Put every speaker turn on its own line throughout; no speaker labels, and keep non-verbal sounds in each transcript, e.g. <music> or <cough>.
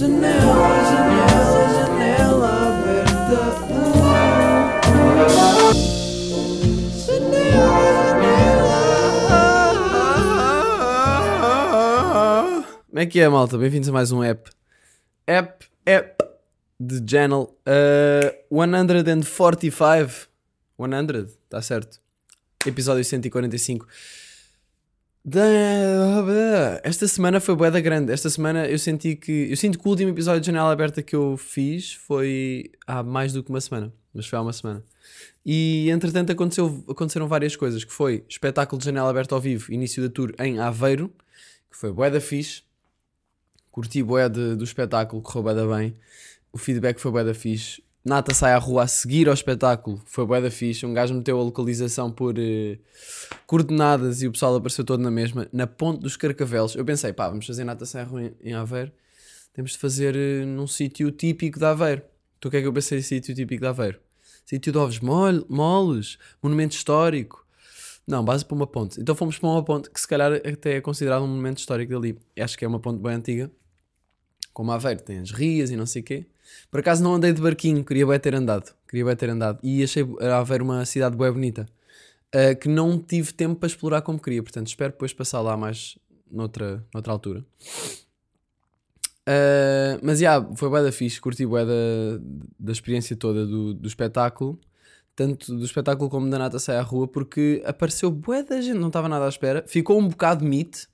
Janela, janela, janela aberta. Janela. Como é que é, malta? Bem-vindos a mais um app. App, app de Channel uh, 145. 100, está certo. Episódio 145. Esta semana foi bué da grande. Esta semana eu senti que. Eu sinto que o último episódio de Janela Aberta que eu fiz foi há mais do que uma semana. Mas foi há uma semana. E entretanto aconteceu, aconteceram várias coisas. Que foi espetáculo de Janela Aberta ao vivo, início da tour em Aveiro. Que foi bué da fixe. Curti bué de- do espetáculo, correu bué da bem. O feedback foi bué da fixe. Nata sai à rua a seguir ao espetáculo. Foi bué da fixe. Um gajo meteu a localização por eh, coordenadas e o pessoal apareceu todo na mesma. Na ponte dos Carcavelos. Eu pensei, pá, vamos fazer Nata sai à rua em, em Aveiro. Temos de fazer eh, num sítio típico de Aveiro. Então o que é que eu pensei em sítio típico de Aveiro? Sítio de ovos mole, moles, monumento histórico. Não, base para uma ponte. Então fomos para uma ponte que se calhar até é considerado um monumento histórico dali. Acho que é uma ponte bem antiga. Como Aveiro, tem as rias e não sei o quê. Por acaso não andei de barquinho, queria bem ter andado. Queria bem ter andado. E achei Aveiro uma cidade bem bonita. Uh, que não tive tempo para explorar como queria. Portanto, espero depois passar lá mais noutra, noutra altura. Uh, mas já, foi bué da fixe, curti bué da, da experiência toda do, do espetáculo, tanto do espetáculo como da Nata Sai à Rua, porque apareceu bué da gente, não estava nada à espera, ficou um bocado mito,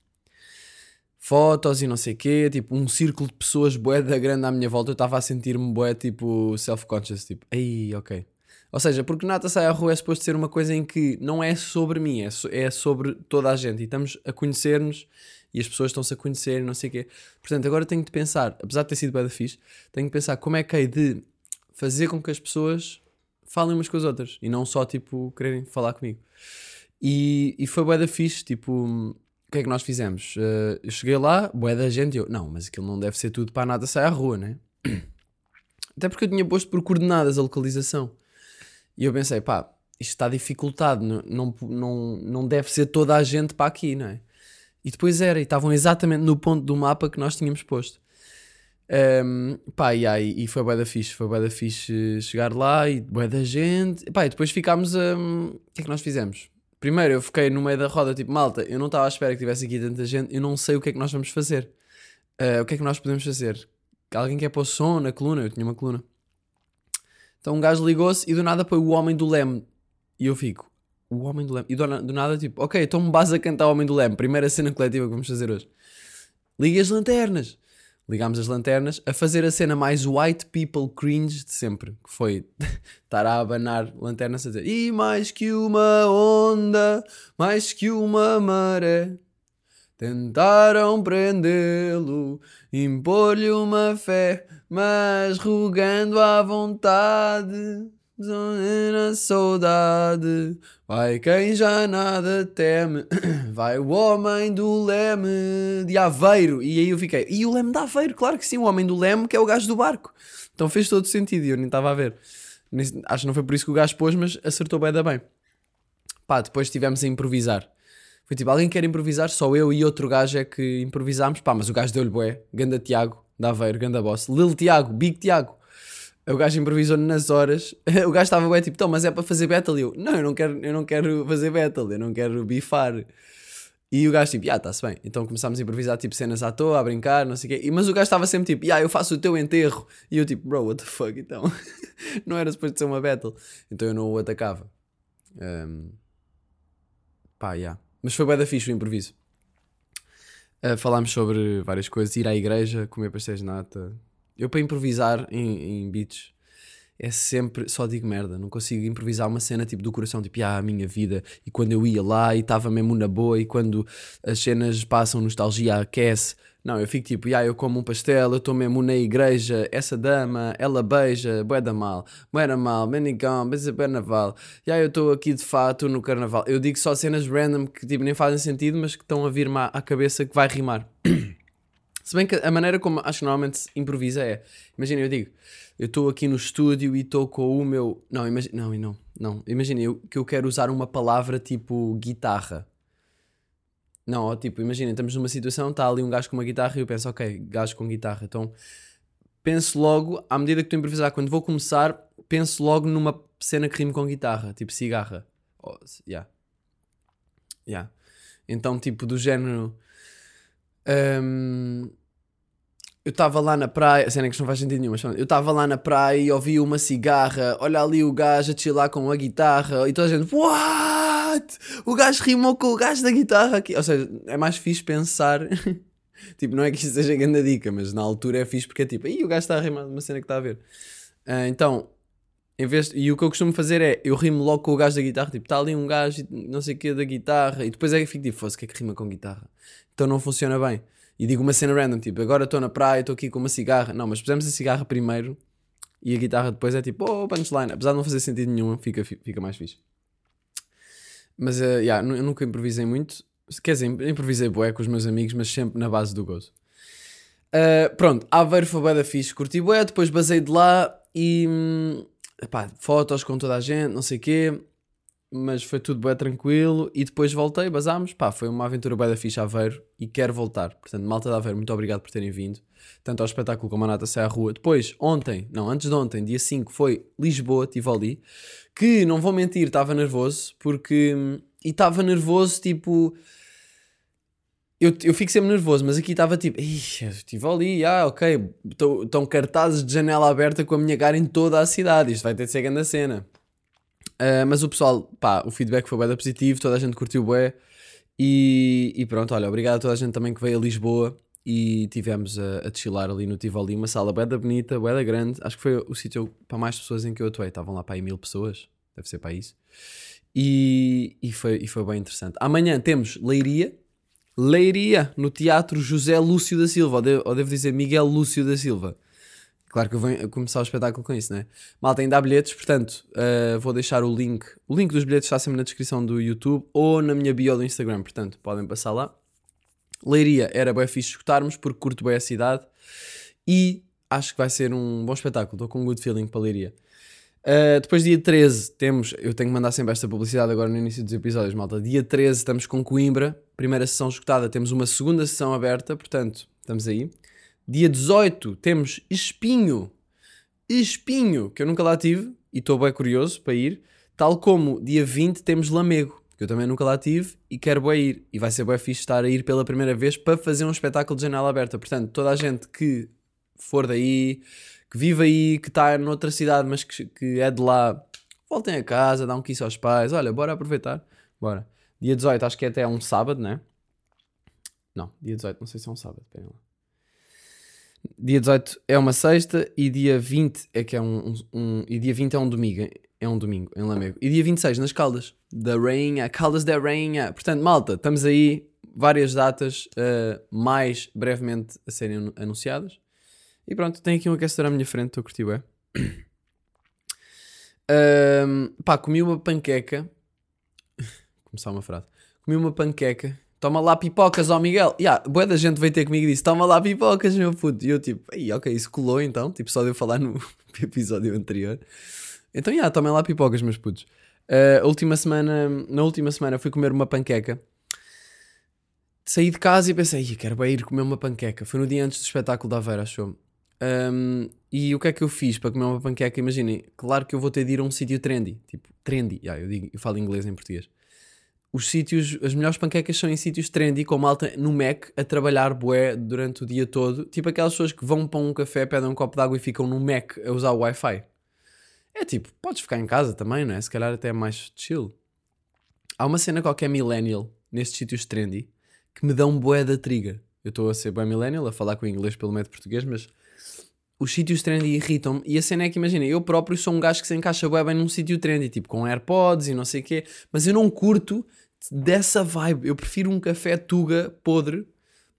fotos e não sei o quê, tipo um círculo de pessoas bué da grande à minha volta, eu estava a sentir-me bué tipo self-conscious, tipo, ei, ok. Ou seja, porque Nata Sai à Rua é suposto ser uma coisa em que não é sobre mim, é, so- é sobre toda a gente, e estamos a conhecer-nos e as pessoas estão-se a conhecer e não sei o quê. Portanto, agora tenho de pensar, apesar de ter sido bem da fixe, tenho de pensar como é que hei de fazer com que as pessoas falem umas com as outras e não só, tipo, quererem falar comigo. E, e foi bué da fixe, tipo, o que é que nós fizemos? Eh, eu cheguei lá, bué da gente, eu, não, mas aquilo não deve ser tudo para nada sair à rua, né? <clears throat> Até porque eu tinha posto por coordenadas a localização. E eu pensei, pá, isto está dificultado, não, não, não, não deve ser toda a gente para aqui, não é? E depois era, e estavam exatamente no ponto do mapa que nós tínhamos posto. Ehm, pá, e, aí, e foi bué da fixe, foi bué da fixe chegar lá e bué da gente. Pá, e depois ficámos a... O que é que nós fizemos? Primeiro eu fiquei no meio da roda, tipo, malta, eu não estava à espera que tivesse aqui tanta gente, eu não sei o que é que nós vamos fazer. Eh, o que é que nós podemos fazer? Alguém quer pôr som na coluna? Eu tinha uma coluna. Então um gajo ligou-se e do nada põe o Homem do Leme. E eu fico, o Homem do Leme. E do, do nada, tipo, ok, então me base a cantar o Homem do Leme. Primeira cena coletiva que vamos fazer hoje. Ligue as lanternas. Ligámos as lanternas a fazer a cena mais white people cringe de sempre. Que foi <laughs> estar a abanar lanternas a dizer E mais que uma onda, mais que uma maré. Tentaram prendê-lo, impor-lhe uma fé, mas rogando à vontade, na saudade, vai quem já nada teme, <coughs> vai o homem do leme de Aveiro. E aí eu fiquei, e o leme de Aveiro? Claro que sim, o homem do leme que é o gajo do barco. Então fez todo sentido e eu nem estava a ver. Acho que não foi por isso que o gajo pôs, mas acertou bem da bem. Pá, depois estivemos a improvisar. Foi tipo, alguém quer improvisar? Só eu e outro gajo é que improvisámos. Pá, mas o gajo deu-lhe bué. Ganda Tiago, da Aveiro, ganda boss. Lil Tiago, Big Tiago. O gajo improvisou nas horas. <laughs> O gajo estava bué tipo, então, mas é para fazer battle. E eu, não, eu não quero, eu não quero fazer battle, eu não quero bifar. E o gajo tipo, ah, está-se bem. Então começámos a improvisar tipo cenas à toa, a brincar, não sei o quê. E- Mas o gajo estava sempre tipo, ah, eu faço o teu enterro. E eu tipo, bro, what the fuck, então. <laughs> não era suposto ser uma battle. Então eu não o atacava. Ahm, Pá, yeah. Mas foi bué da fixe o improviso. Ah, falámos sobre várias coisas, ir à igreja, comer pastéis de nata. Eu para improvisar em, em beats é sempre, só digo merda, não consigo improvisar uma cena tipo do coração, tipo, ah, a minha vida, e quando eu ia lá e estava mesmo na boa, e quando as cenas passam, nostalgia aquece. Não, eu fico tipo, ah, eu como um pastel, eu estou mesmo na igreja, essa dama, ela beija, bué da mal, bué da mal, menigão, beija bué naval, e aí eu estou aqui de fato no carnaval. Eu digo só cenas random que tipo nem fazem sentido, mas que estão a vir-me à cabeça que vai rimar. <clears throat> Se bem que a maneira como acho que normalmente se improvisa é, imagina, eu digo, eu estou aqui no estúdio e estou com o meu, não, imagina, não, não, não, imagina eu, que eu quero usar uma palavra tipo guitarra. Não, ó, tipo, imagina, estamos numa situação, está ali um gajo com uma guitarra e eu penso, ok, gajo com guitarra, então penso logo, à medida que estou a improvisar, quando vou começar, penso logo numa cena que rime com guitarra, tipo cigarra. Oh, yeah. Yeah. Então, tipo, do género. Hum, eu estava lá na praia, cena é que não faz sentido nenhum, mas eu estava lá na praia e ouvi uma cigarra, olha ali o gajo a chilar com a guitarra e toda a gente, what? O gajo rimou com o gajo da guitarra aqui. Ou seja, é mais fixe pensar, <laughs> tipo, não é que isto seja grande dica, mas na altura é fixe porque é tipo, aí o gajo está a rimar uma cena que está a ver. Ah, então, em vez e o que eu costumo fazer é, eu rimo logo com o gajo da guitarra, tipo, está ali um gajo, não sei o que, da guitarra, e depois é que fico tipo, fosse, o que é que rima com guitarra? Então não funciona bem. E digo uma cena random, tipo, agora estou na praia, estou aqui com uma cigarra. Não, mas pusemos a cigarra primeiro e a guitarra depois é tipo, oh, punchline. Apesar de não fazer sentido nenhum, fica, fica mais fixe. Mas, uh, yeah, eu nunca improvisei muito. Quer dizer, improvisei bué com os meus amigos, mas sempre na base do gozo. Uh, pronto, Aveiro foi bué da fixe, curti bué, depois basei de lá e... Hum, epá, fotos com toda a gente, não sei o quê mas foi tudo bem tranquilo e depois voltei, basámos, pá, foi uma aventura bem da ficha Aveiro e quero voltar. Portanto, malta de Aveiro, muito obrigado por terem vindo, tanto ao espetáculo como a Nata Sai à Rua. Depois, ontem, não, antes de ontem, dia 5, foi Lisboa, Tivoli, que, não vou mentir, estava nervoso, porque, e estava nervoso, tipo... Eu, eu fico sempre nervoso, mas aqui estava tipo, estive ali, ah, ok, estão cartazes de janela aberta com a minha cara em toda a cidade, isto vai ter de ser grande cena. Uh, mas o pessoal, pá, o feedback foi bem positivo, toda a gente curtiu bué. E, e pronto, olha, obrigado a toda a gente também que veio a Lisboa e tivemos a, a chilar ali no Tivoli, uma sala bué da bonita, bué da grande. Acho que foi o sítio para mais pessoas em que eu atuei. Estavam lá para aí mil pessoas, deve ser para isso. E, e, foi, e foi bem interessante. Amanhã temos Leiria, Leiria, no Teatro José Lúcio da Silva, ou ou devo dizer Miguel Lúcio da Silva. Claro que eu venho começar o espetáculo com isso, né? Malta, ainda há bilhetes, portanto, uh, vou deixar o link. O link dos bilhetes está sempre na descrição do YouTube ou na minha bio do Instagram, portanto, podem passar lá. Leiria era bem fixe escutarmos, porque curto bem a cidade e acho que vai ser um bom espetáculo. Estou com um good feeling para Leiria. Uh, depois, dia 13, temos. Eu tenho que mandar sempre esta publicidade agora no início dos episódios, malta. Dia 13, estamos com Coimbra, primeira sessão escutada. Temos uma segunda sessão aberta, portanto, estamos aí. Dia 18 temos Espinho. Espinho, que eu nunca lá tive e estou bem curioso para ir. Tal como dia 20 temos Lamego, que eu também nunca lá tive e quero bem ir. E vai ser bem fixe estar a ir pela primeira vez para fazer um espetáculo de janela aberta. Portanto, toda a gente que for daí, que vive aí, que está noutra cidade, mas que, que é de lá, voltem a casa, dá um kiss aos pais. Olha, bora aproveitar. Bora. Dia 18, acho que é até um sábado, né? Não, dia 18, não sei se é um sábado. Lá. Dia 18 é uma sexta e dia 20 é que é um, um, um, e dia 20 é um domingo, é um domingo em Lamego. E dia 26 nas Caldas, da Rainha, Caldas da Rainha. Portanto, malta, estamos aí, várias datas uh, mais brevemente a serem anunciadas. E pronto, tenho aqui um aquecedor à minha frente, estou a curtir, é. <coughs> Pá, comi uma panqueca. Começar uma frase. Comi uma panqueca Toma lá pipocas, ó Miguel. Yeah, boa da gente veio ter comigo e disse: Toma lá pipocas, meu puto. E eu, tipo, Ei, ok, isso colou então. Tipo, só de eu falar no <laughs> episódio anterior. Então, yeah, tomem lá pipocas, meus putos. Uh, última semana, na última semana fui comer uma panqueca. Saí de casa e pensei: quero bem ir comer uma panqueca. Foi no dia antes do espetáculo da Aveira, achou? Um, e o que é que eu fiz para comer uma panqueca? Imaginem, claro que eu vou ter de ir a um sítio trendy. Tipo, trendy. Yeah, eu, digo, eu falo inglês em português os sítios, as melhores panquecas são em sítios trendy, com malta no Mac a trabalhar bué durante o dia todo. Tipo aquelas pessoas que vão para um café, pedem um copo de água e ficam no Mac a usar o Wi-Fi. É tipo, podes ficar em casa também, não é? Se calhar até é mais chill. Há uma cena qualquer millennial nestes sítios trendy que me dão bué da trigger. Eu estou a ser bué millennial, a falar com o inglês pelo método português, mas os sítios trendy irritam-me. E a cena é que, imagina, eu próprio sou um gajo que se encaixa bué bem num sítio trendy, tipo com AirPods e não sei o quê, mas eu não curto dessa vibe. Eu prefiro um café Tuga podre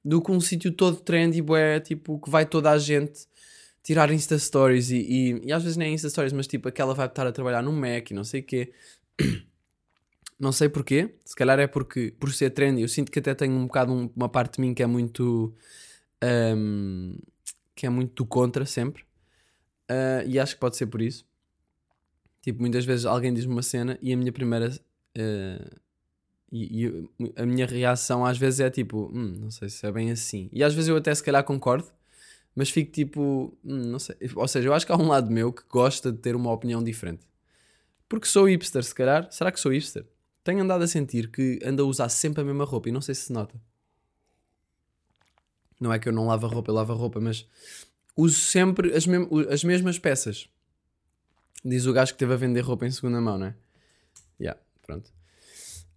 do que um sítio todo trendy, bué, tipo, que vai toda a gente tirar Insta Stories e, e, e às vezes nem Insta Stories, mas tipo aquela vai estar a trabalhar no Mac e não sei o quê. <coughs> Não sei porquê, se calhar é porque por ser trendy eu sinto que até tenho um bocado um, uma parte de mim que é muito um, que é muito do contra sempre uh, e acho que pode ser por isso. Tipo, muitas vezes alguém diz-me uma cena e a minha primeira uh, e, e, a minha reação às vezes é tipo, hum, não sei se é bem assim. E às vezes eu até se calhar concordo, mas fico tipo, hum, não sei. Ou seja, eu acho que há um lado meu que gosta de ter uma opinião diferente. Porque sou hipster, se calhar. Será que sou hipster? Tenho andado a sentir que ando a usar sempre a mesma roupa e não sei se se nota. Não é que eu não lavo a roupa, eu lavo a roupa, mas uso sempre as, as mesmas peças. Diz o gajo que esteve a vender roupa em segunda mão, não é? Yeah, pronto.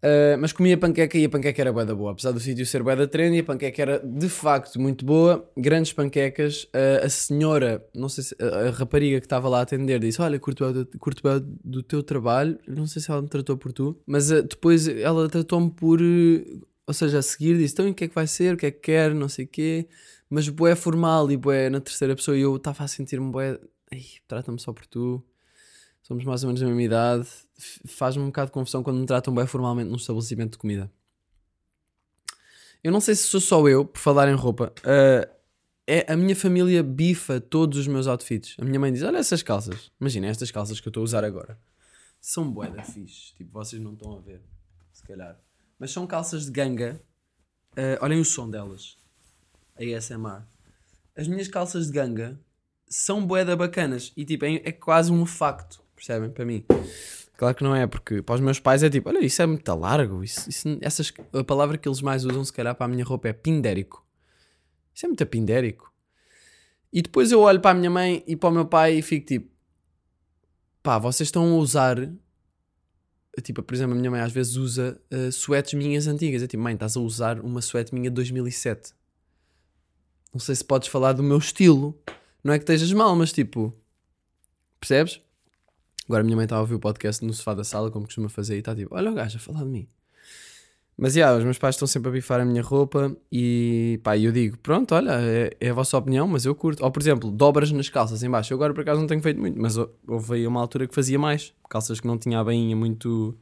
Uh, mas comia panqueca e a panqueca era bué da boa. Apesar do sítio ser bué da trendy, a panqueca era de facto muito boa. Grandes panquecas. Uh, a senhora, não sei se a, rapariga que estava lá a atender disse: Olha, curto bem do teu trabalho. Não sei se ela me tratou por tu, mas uh, depois ela tratou-me por. Ou seja, a seguir disse: Então, o que é que vai ser? O que é que quer? Não sei o quê. Mas bué formal e bué na terceira pessoa. E eu estava a sentir-me bué. Trata-me só por tu somos mais ou menos da mesma idade, faz-me um bocado de confusão quando me tratam bem formalmente num estabelecimento de comida. Eu não sei se sou só eu, por falar em roupa. Uh, é a minha família bifa todos os meus outfits. A minha mãe diz: Olha essas calças. Imagina estas calças que eu estou a usar agora. São boeda fixe. Tipo, vocês não estão a ver. Se calhar. Mas são calças de ganga. Uh, olhem o som delas. ASMR. As minhas calças de ganga são boeda bacanas. E tipo, é, é quase um facto. Percebem? Para mim. Claro que não é, porque para os meus pais é tipo, olha, isso é muito largo. Isso, isso, essas, a palavra que eles mais usam, se calhar, para a minha roupa é pindérico. Isso é muito pindérico. E depois eu olho para a minha mãe e para o meu pai e fico tipo, pá, vocês estão a usar. Tipo, por exemplo, a minha mãe às vezes usa uh, suetes minhas antigas. É tipo, mãe, estás a usar uma suete minha de 2007. Não sei se podes falar do meu estilo. Não é que estejas mal, mas tipo, percebes? Agora a minha mãe está a ouvir o podcast no sofá da sala, como costuma fazer, e está tipo, olha o gajo a falar de mim. Mas, yeah, os meus pais estão sempre a bifar a minha roupa e, pá, eu digo, pronto, olha, é, é, a vossa opinião, mas eu curto. Ou, por exemplo, dobras nas calças em baixo. Eu agora, por acaso, não tenho feito muito, mas houve aí uma altura que fazia mais. Calças que não tinha a bainha muito...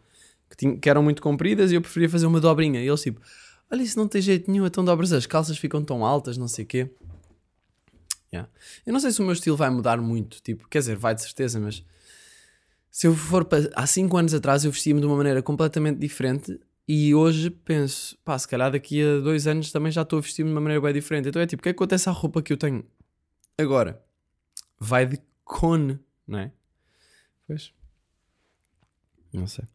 Que, tinha, que eram muito compridas e eu preferia fazer uma dobrinha. E eles, tipo, olha, isso não tem jeito nenhum, então dobras as calças, ficam tão altas, não sei o quê. Yeah. Eu não sei se o meu estilo vai mudar muito, tipo, quer dizer, vai de certeza, mas se eu for para, há 5 anos atrás eu vestia-me de uma maneira completamente diferente e hoje penso, pá, se calhar daqui a 2 anos também já estou a vestir-me de uma maneira bem diferente. Então é tipo, o que é que acontece à roupa que eu tenho agora? Vai de cone, não é? Pois. Não sei.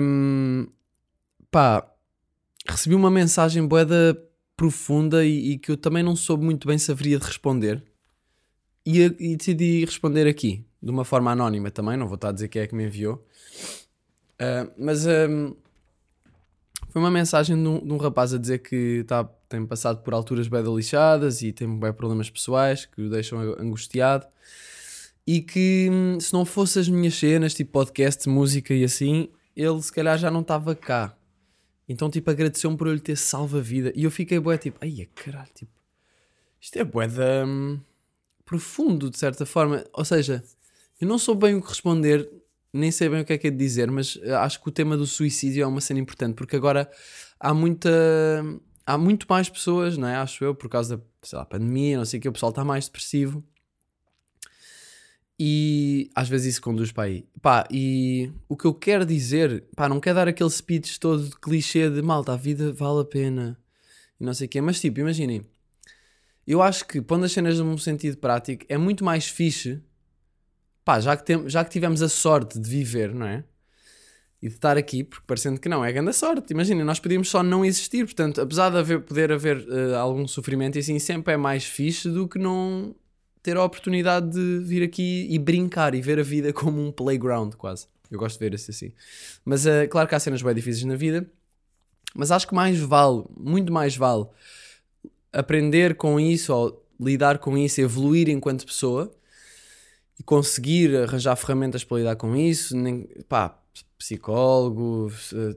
Um, pá, recebi uma mensagem boeda profunda e, e, que eu também não soube muito bem se haveria de responder. E, e decidi responder aqui de uma forma anónima também, não vou estar a dizer quem é que me enviou. Uh, mas um, foi uma mensagem de um, de um, rapaz a dizer que tá, tem passado por alturas bem lixadas e tem bem problemas pessoais que o deixam angustiado. E que hum, se não fosse as minhas cenas, tipo podcast, música e assim, ele se calhar já não estava cá. Então, tipo, agradeceu-me por eu lhe ter salvo a vida. E eu fiquei bué, tipo, ai, caralho, tipo, isto é bué. Hum, profundo, de certa forma. Ou seja, eu não sou bem o que responder, nem sei bem o que é que é de dizer, mas eh, acho que o tema do suicídio é uma cena importante, porque agora há muita. Há muito mais pessoas, não é? Acho eu, por causa da lá, pandemia, não sei o que, o pessoal está mais depressivo. E às vezes isso conduz para aí. Pá, e o que eu quero dizer, pá, não quero dar aquele speech todo de clichê de malta, a vida vale a pena e não sei o quê, mas tipo, imaginem, eu acho que pondo as cenas num sentido prático é muito mais fixe pá, já que, tem, já que tivemos a sorte de viver, não é? E de estar aqui, porque parecendo que não, é grande sorte. Imagina, nós podíamos só não existir, portanto, apesar de haver, poder haver uh, algum sofrimento e assim, sempre é mais fixe do que não ter a oportunidade de vir aqui e brincar e ver a vida <laughs> como um playground, quase. Eu gosto de ver isso assim. Mas uh, claro que há cenas bem difíceis na vida, mas acho que mais vale, muito mais vale, aprender com isso ou lidar com isso, evoluir enquanto pessoa, e conseguir arranjar ferramentas para lidar com isso, nem, pá, psicólogo,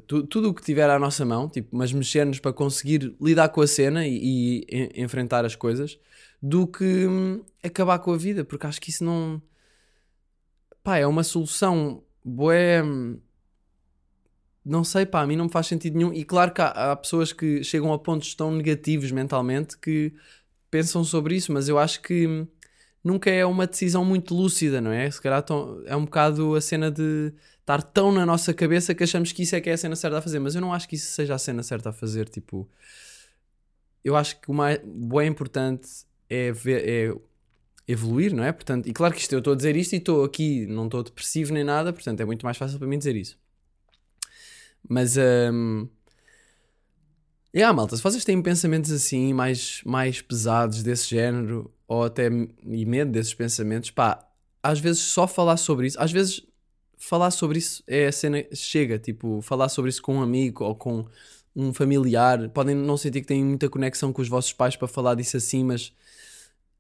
tu, tudo o que tiver à nossa mão, tipo, mas mexer-nos para conseguir lidar com a cena e, e, enfrentar as coisas, do que hum, acabar com a vida, porque acho que isso não. pá, é uma solução boé. Hum, não sei, pá, a mim não me faz sentido nenhum. E claro que há, há pessoas que chegam a pontos tão negativos mentalmente que pensam sobre isso, mas eu acho que hum, nunca é uma decisão muito lúcida, não é? Se calhar é um bocado a cena de estar tão na nossa cabeça que achamos que isso é que é a cena certa a fazer, mas eu não acho que isso seja a cena certa a fazer, tipo... Eu acho que o mais bem importante é, ver, é evoluir, não é? Portanto, e claro que isto, eu estou a dizer isto e estou aqui, não estou depressivo nem nada, portanto é muito mais fácil para mim dizer isso. Mas, um, yeah, malta, se vocês têm pensamentos assim, mais, mais pesados desse género, ou até e medo desses pensamentos, pá, às vezes só falar sobre isso, às vezes falar sobre isso é a cena, chega, tipo, falar sobre isso com um amigo ou com um familiar, podem não sentir que têm muita conexão com os vossos pais para falar disso assim, mas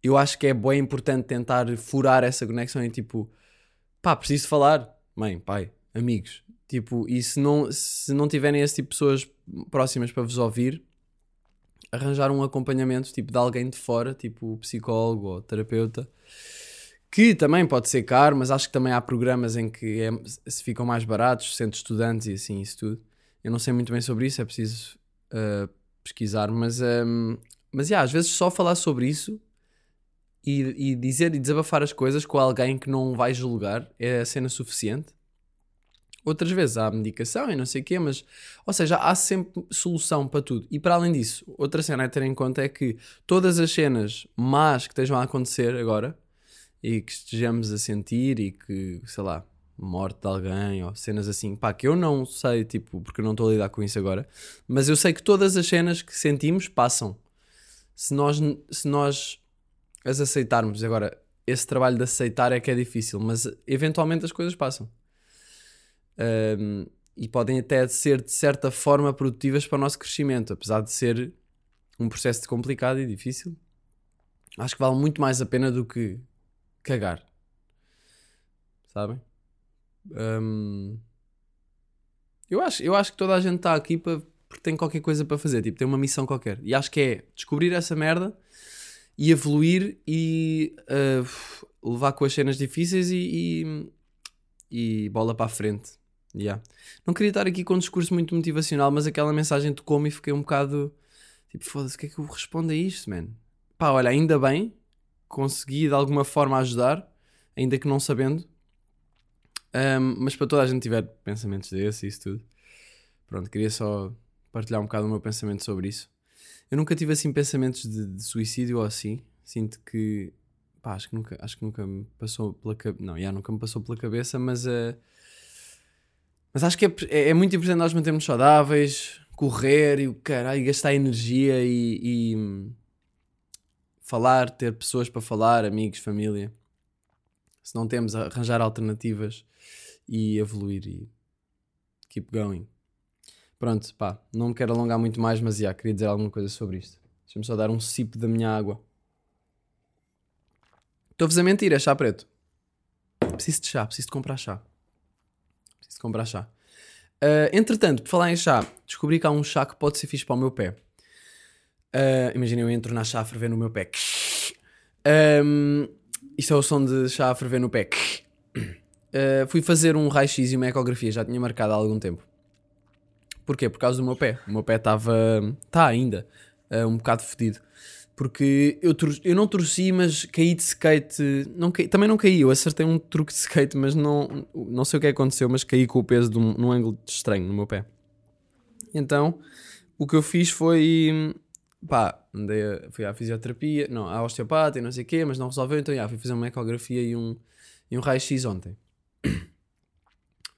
eu acho que é bem importante tentar furar essa conexão e tipo, pá, preciso falar, mãe, pai, amigos, tipo, e se não, se não tiverem esse tipo de pessoas próximas para vos ouvir, arranjar um acompanhamento tipo de alguém de fora, tipo psicólogo ou terapeuta, que também pode ser caro, mas acho que também há programas em que é, se ficam mais baratos, centros estudantes e assim, isso tudo. Eu não sei muito bem sobre isso, é preciso uh, pesquisar, mas, um, mas yeah, às vezes só falar sobre isso e, e dizer e desabafar as coisas com alguém que não vai julgar é a cena suficiente. Outras vezes há medicação e não sei o quê, mas, ou seja, há sempre solução para tudo. E para além disso, outra cena a ter em conta é que todas as cenas más que estejam a acontecer agora e que estejamos a sentir e que, sei lá, morte de alguém ou cenas assim, pá, que eu não sei, tipo, porque eu não estou a lidar com isso agora, mas eu sei que todas as cenas que sentimos passam. Se nós, se nós as aceitarmos. Agora, esse trabalho de aceitar é que é difícil, mas eventualmente as coisas passam. Um, e podem até ser de certa forma produtivas para o nosso crescimento, apesar de ser um processo complicado e difícil. Acho que vale muito mais a pena do que cagar. Sabem? Um, eu, acho, eu acho que toda a gente está aqui para, porque tem qualquer coisa para fazer, tipo, tem uma missão qualquer. E acho que é descobrir essa merda e evoluir e uh, levar com as cenas difíceis e, e, e bola para a frente. Yeah. Não queria estar aqui com um discurso muito motivacional, mas aquela mensagem tocou-me e fiquei um bocado tipo, foda-se, o que é que eu respondo a isto, man? Pá, olha, ainda bem, consegui de alguma forma ajudar, ainda que não sabendo. Um, mas para toda a gente tiver pensamentos desses e isso tudo, pronto, queria só partilhar um bocado o meu pensamento sobre isso. Eu nunca tive assim pensamentos de, de suicídio ou assim. Sinto que. Pá, acho que nunca, acho que nunca me passou pela cabeça. Não, já nunca me passou pela cabeça, mas. Uh, mas acho que é, é, é, muito importante nós mantermos saudáveis, correr e o caralho, gastar energia e, e falar, ter pessoas para falar, amigos, família. Se não temos, arranjar alternativas e evoluir e keep going. Pronto, pá, não me quero alongar muito mais, mas já, queria dizer alguma coisa sobre isto. Deixa-me só dar um sip da minha água. Estou-vos a mentir, é chá preto. Preciso de chá, preciso de comprar chá. Comprar chá. Uh, entretanto, por falar em chá, descobri que há um chá que pode ser fixe para o meu pé. Uh, Imagina eu entro na chá a ferver no meu pé. Um, isto é o som de chá a ferver no pé. Uh, fui fazer um raio-x e uma ecografia, já tinha marcado há algum tempo. Porquê? Por causa do meu pé. O meu pé estava. Está ainda. Uh, um bocado fedido. Porque eu, eu não torci, mas caí de skate. Não caí, também não caí. Eu acertei um truque de skate, mas não, não sei o que aconteceu. Mas caí com o peso de um, num ângulo estranho no meu pé. Então, o que eu fiz foi. Pá, andei a, fui à fisioterapia, não, à osteopata e não sei o quê, mas não resolveu. Então, já, fui fazer uma ecografia e um, e um raio-x ontem.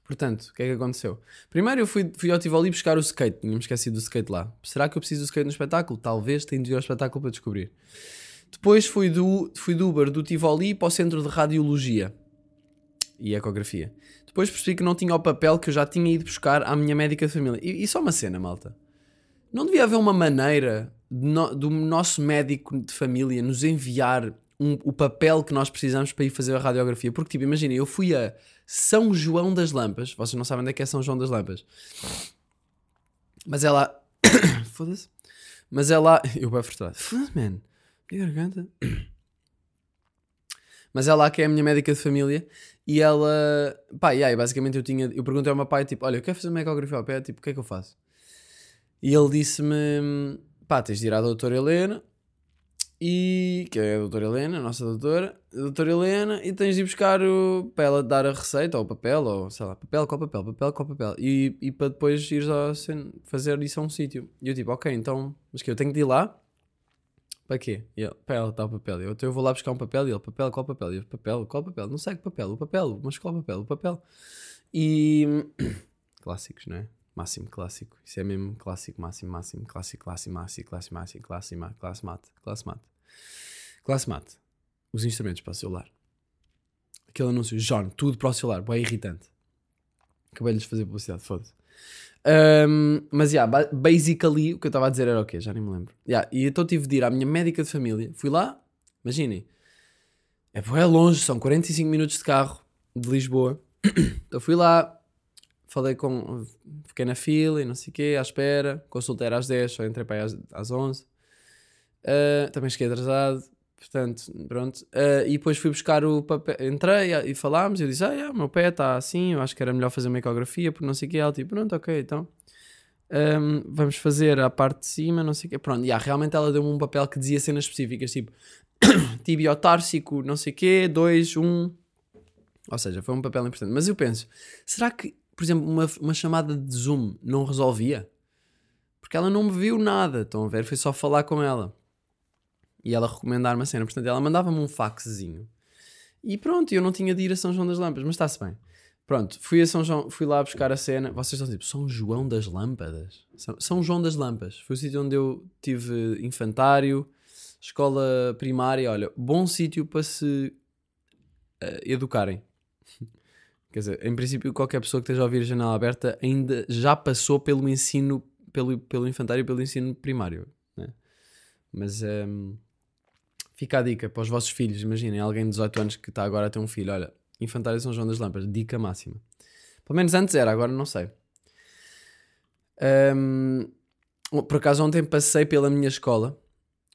Portanto, o que é que aconteceu? Primeiro eu fui, fui ao Tivoli buscar o skate, tinha-me esquecido do skate lá. Será que eu preciso do skate no espetáculo? Talvez, tenho de ir ao espetáculo para descobrir. Depois fui do, fui do Uber do Tivoli para o Centro de Radiologia e Ecografia. Depois percebi que não tinha o papel que eu já tinha ido buscar à minha médica de família. E, e só uma cena, malta. Não devia haver uma maneira no, do nosso médico de família nos enviar um, o papel que nós precisamos para ir fazer a radiografia? Porque, tipo, imagina, eu fui a são João das Lampas. Vocês não sabem onde é que é São João das Lampas. Mas é. <coughs> Foda-se. Mas é. <coughs> Eu vou frustrado. Foda-se, man. Minha garganta. <coughs> Mas é que é a minha médica de família. E ela. Pá, e aí, basicamente eu tinha. Eu perguntei ao meu pai, tipo, olha, eu quero fazer uma ecografia ao pé, tipo, o que é que eu faço? E ele disse-me, pá, tens de ir à doutora Helena e que é a doutora Helena, a nossa doutora, a doutora Helena, e tens de ir buscar o, para ela dar a receita, ou o papel, ou sei lá, papel, qual papel, papel, qual papel, e, e para depois ires a fazer isso a um sítio. E eu tipo, ok, então, mas que eu tenho de ir lá Para quê? E ele, para ela está o papel. Eu, então eu vou lá buscar um papel e ele, papel, qual papel? E eu, papel, qual papel? Não sei que papel, o papel, mas qual papel? O papel. E. <coughs> Clássicos, não é? Máximo clássico. Isso é mesmo clássico, máximo, máximo, clássico, clássico, máximo, clássico, máximo, classe, classe mate, classe mate. Classe mate. Os instrumentos para o celular. Aquele anúncio, John, tudo para o celular, bem irritante. Acabei-lhes de fazer publicidade, foda-se. Um, mas, yeah, basically, o que eu estava a dizer era o quê? Já nem me lembro. Yeah, e então tive de ir à minha médica de família. Fui lá, imaginem. É, é longe, são 45 minutos de carro de Lisboa. <coughs> então fui lá, falei com. Fiquei na fila e não sei o quê, à espera. Consultei às 10, só entrei para aí às, às 11. Uh, também cheguei atrasado. Portanto, pronto. Uh, e depois fui buscar o papel. Entrei e falámos. E eu disse: Ah, yeah, meu pé está assim. Eu acho que era melhor fazer uma ecografia, porque não sei o que. Ela tipo: Pronto, ok, então. Um, vamos fazer a parte de cima, não sei o quê. Pronto, yeah, realmente ela deu-me um papel que dizia cenas específicas, tipo <coughs> tibiotársico, não sei o quê, 2, 1. Um. Ou seja, foi um papel importante. Mas eu penso: será que, por exemplo, uma, uma chamada de Zoom não resolvia? Porque ela não me viu nada. Estão a ver? Foi só falar com ela e ela recomendar uma cena. Portanto, ela mandava-me um faxzinho. E pronto, eu não tinha de ir a São João das Lâmpadas, mas está-se bem. Pronto, fui a São João, fui lá buscar a cena. Vocês estão tipo, São João das Lâmpadas? São, São João das Lâmpadas. Foi o sítio onde eu tive infantário, escola primária. Olha, bom sítio para se uh, educarem. <laughs> Quer dizer, em princípio, qualquer pessoa que esteja a ouvir a janela aberta ainda já passou pelo ensino, pelo, pelo infantário e pelo ensino primário. Né? Mas. Um, ehm, Fica a dica para os vossos filhos. Imaginem alguém de 18 anos que está agora a ter um filho. Olha, Infantário São João das Lâmpadas, dica máxima. Pelo menos antes era, agora não sei. Um, por acaso ontem passei pela minha escola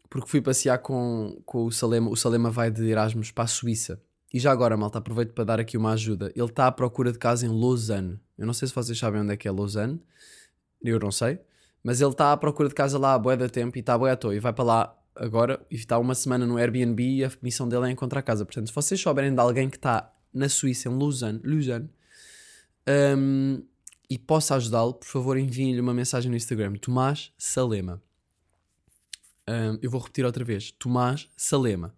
porque fui passear com, com o Salema. O Salema vai de Erasmus para a Suíça. E já agora, malta, aproveito para dar aqui uma ajuda. Ele está à procura de casa em Lausanne. Eu não sei se vocês sabem onde é que é Lausanne. Eu não sei. Mas ele está à procura de casa lá a boa da tempo e está a boa à toa. E vai para lá agora e está uma semana no Airbnb e a missão dele é encontrar casa. Portanto, se vocês souberem de alguém que está na Suíça, em Lausanne, Lausanne um, e possa ajudá-lo, por favor, enviem-lhe uma mensagem no Instagram. Tomás Salema. Um, eu vou repetir outra vez. Tomás Salema.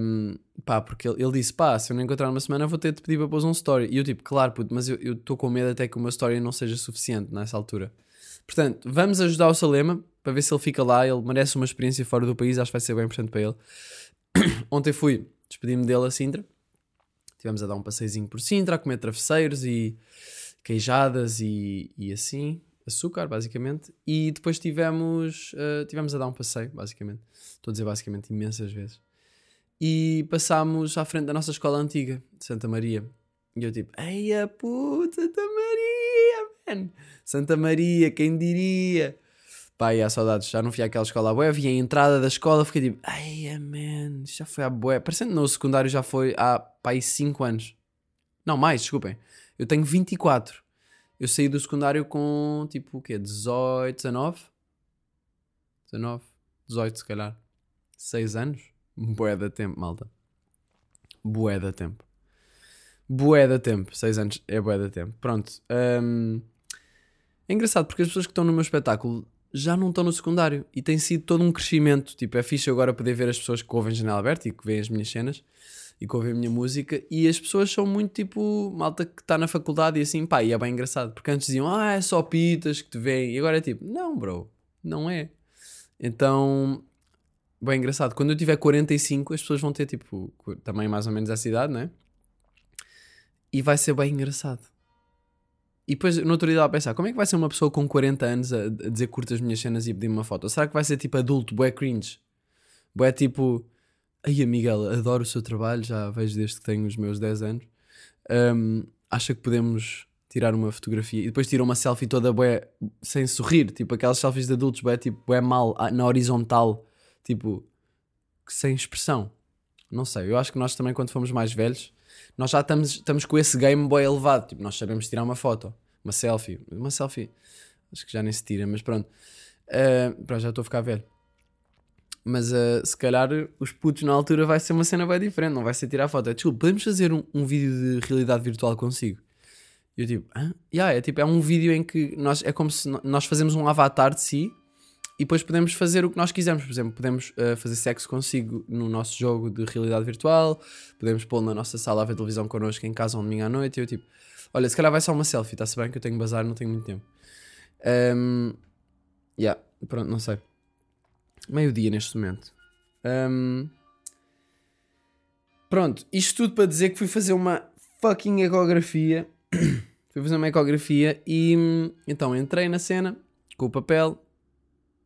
Um, pá, porque ele, ele, disse: pá, se eu não encontrar uma semana, vou ter de pedir para pôr um story. E eu, tipo, claro, puto, mas eu estou com medo até que uma story não seja suficiente nessa altura. Portanto, vamos ajudar o Salema para ver se ele fica lá. Ele merece uma experiência fora do país, acho que vai ser bem importante para ele. <coughs> Ontem fui, despedi-me dele a Sintra. Tivemos a dar um passeiozinho por Sintra, a comer travesseiros e queijadas e, e assim, açúcar, basicamente. E depois tivemos, uh, tivemos a dar um passeio, basicamente. Estou a dizer basicamente imensas vezes. E passámos à frente da nossa escola antiga, de Santa Maria. E eu tipo, ei a puta, Santa Maria, man! Santa Maria, quem diria? Pá, e há saudades, já não fui àquela escola à bué, vi a entrada da escola, fiquei tipo, ai, man, já foi à bué. Parecendo no secundário já foi há, pá, aí 5 anos. Não, mais, desculpem. Eu tenho 24. Eu saí do secundário com, tipo, o quê? 18, 19? 19? 18, se calhar. 6 anos? Bué da tempo, malta. Bué da tempo. Bué da tempo. 6 anos é bué da tempo. Pronto. Um, é engraçado porque as pessoas que estão no meu espetáculo já não estão no secundário e tem sido todo um crescimento. Tipo, é fixe agora poder ver as pessoas que ouvem Janela Aberta e que veem as minhas cenas e que ouvem a minha música e as pessoas são muito tipo malta que está na faculdade e assim, pá, e é bem engraçado porque antes diziam, ah, é só pitas que te veem e agora é tipo, não, bro, não é. Então, bem engraçado. Quando eu tiver 45, as pessoas vão ter tipo também mais ou menos essa idade, né? E vai ser bem engraçado. E depois, no outro dia, estava a pensar: como é que vai ser uma pessoa com 40 anos a, dizer curtas minhas cenas e pedir-me uma foto? Será que vai ser tipo adulto, bué cringe? Bué tipo, ai Miguel, adoro o seu trabalho, já vejo desde que tenho os meus 10 anos. Um, acha que podemos tirar uma fotografia e depois tira uma selfie toda bué sem sorrir, tipo aquelas selfies de adultos, bué, tipo, bué mal, na horizontal, tipo, sem expressão. Não sei, eu acho que nós também, quando fomos mais velhos, nós já estamos, estamos com esse game boy elevado. Tipo, nós sabemos tirar uma foto, uma selfie. Uma selfie, acho que já nem se tira, mas pronto. Uh, pronto, já estou a ficar velho. Mas uh, se calhar os putos na altura vai ser uma cena bem diferente, não vai ser tirar foto. É, desculpa, podemos fazer um, um vídeo de realidade virtual consigo? E eu tipo, Hã? Yeah, é tipo, é um vídeo em que nós, é como se nós fazemos um avatar de si e depois podemos fazer o que nós quisermos. Por exemplo, podemos uh, fazer sexo consigo no nosso jogo de realidade virtual, podemos pô-lo na nossa sala a ver televisão connosco em casa um domingo à noite. E eu tipo, olha, se calhar vai só uma selfie, está-se bem que eu tenho bazar, não tenho muito tempo. Um, yeah, pronto, não sei. Meio-dia neste momento. Um, pronto, isto tudo para dizer que fui fazer uma fucking ecografia. <coughs> fui fazer uma ecografia e então entrei na cena com o papel.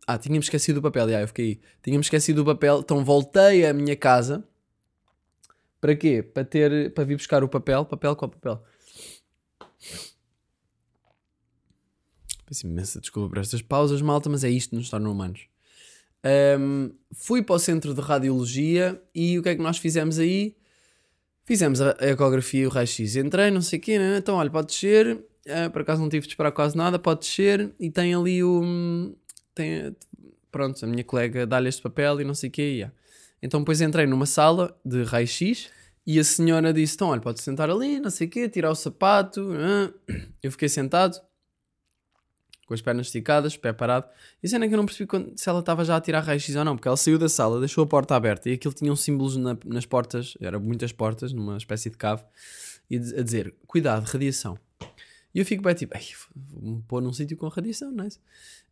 Ah, tínhamos esquecido o papel, já, eu fiquei aí. Tínhamos esquecido o papel, então voltei à minha casa. Para quê? Para ter, para vir buscar o papel. Papel, qual papel? Peço imensa desculpa por estas pausas, malta, mas é isto que nos torna humanos. Um, fui para o centro de radiologia e o que é que nós fizemos aí? Fizemos a ecografia e o raio-x. Entrei, não sei o quê, né? então olha, pode descer. Uh, por acaso não tive de esperar quase nada, pode descer. E tem ali o. Tem, pronto, a minha colega dá-lhe este papel e não sei o. Yeah. Então depois entrei numa sala de raio-x e a senhora disse: então olha, pode sentar ali, não sei o quê, tirar o sapato. Uh. Eu fiquei sentado com as pernas esticadas, pé parado. E cena que eu não percebi quando, se ela estava já a tirar raio-x ou não, porque ela saiu da sala, deixou a porta aberta e aquilo tinha um símbolos na, nas portas, eram muitas portas, numa espécie de cave, e a dizer: cuidado, radiação. E eu fico bem tipo, vou-me pôr num sítio com radiação, não é?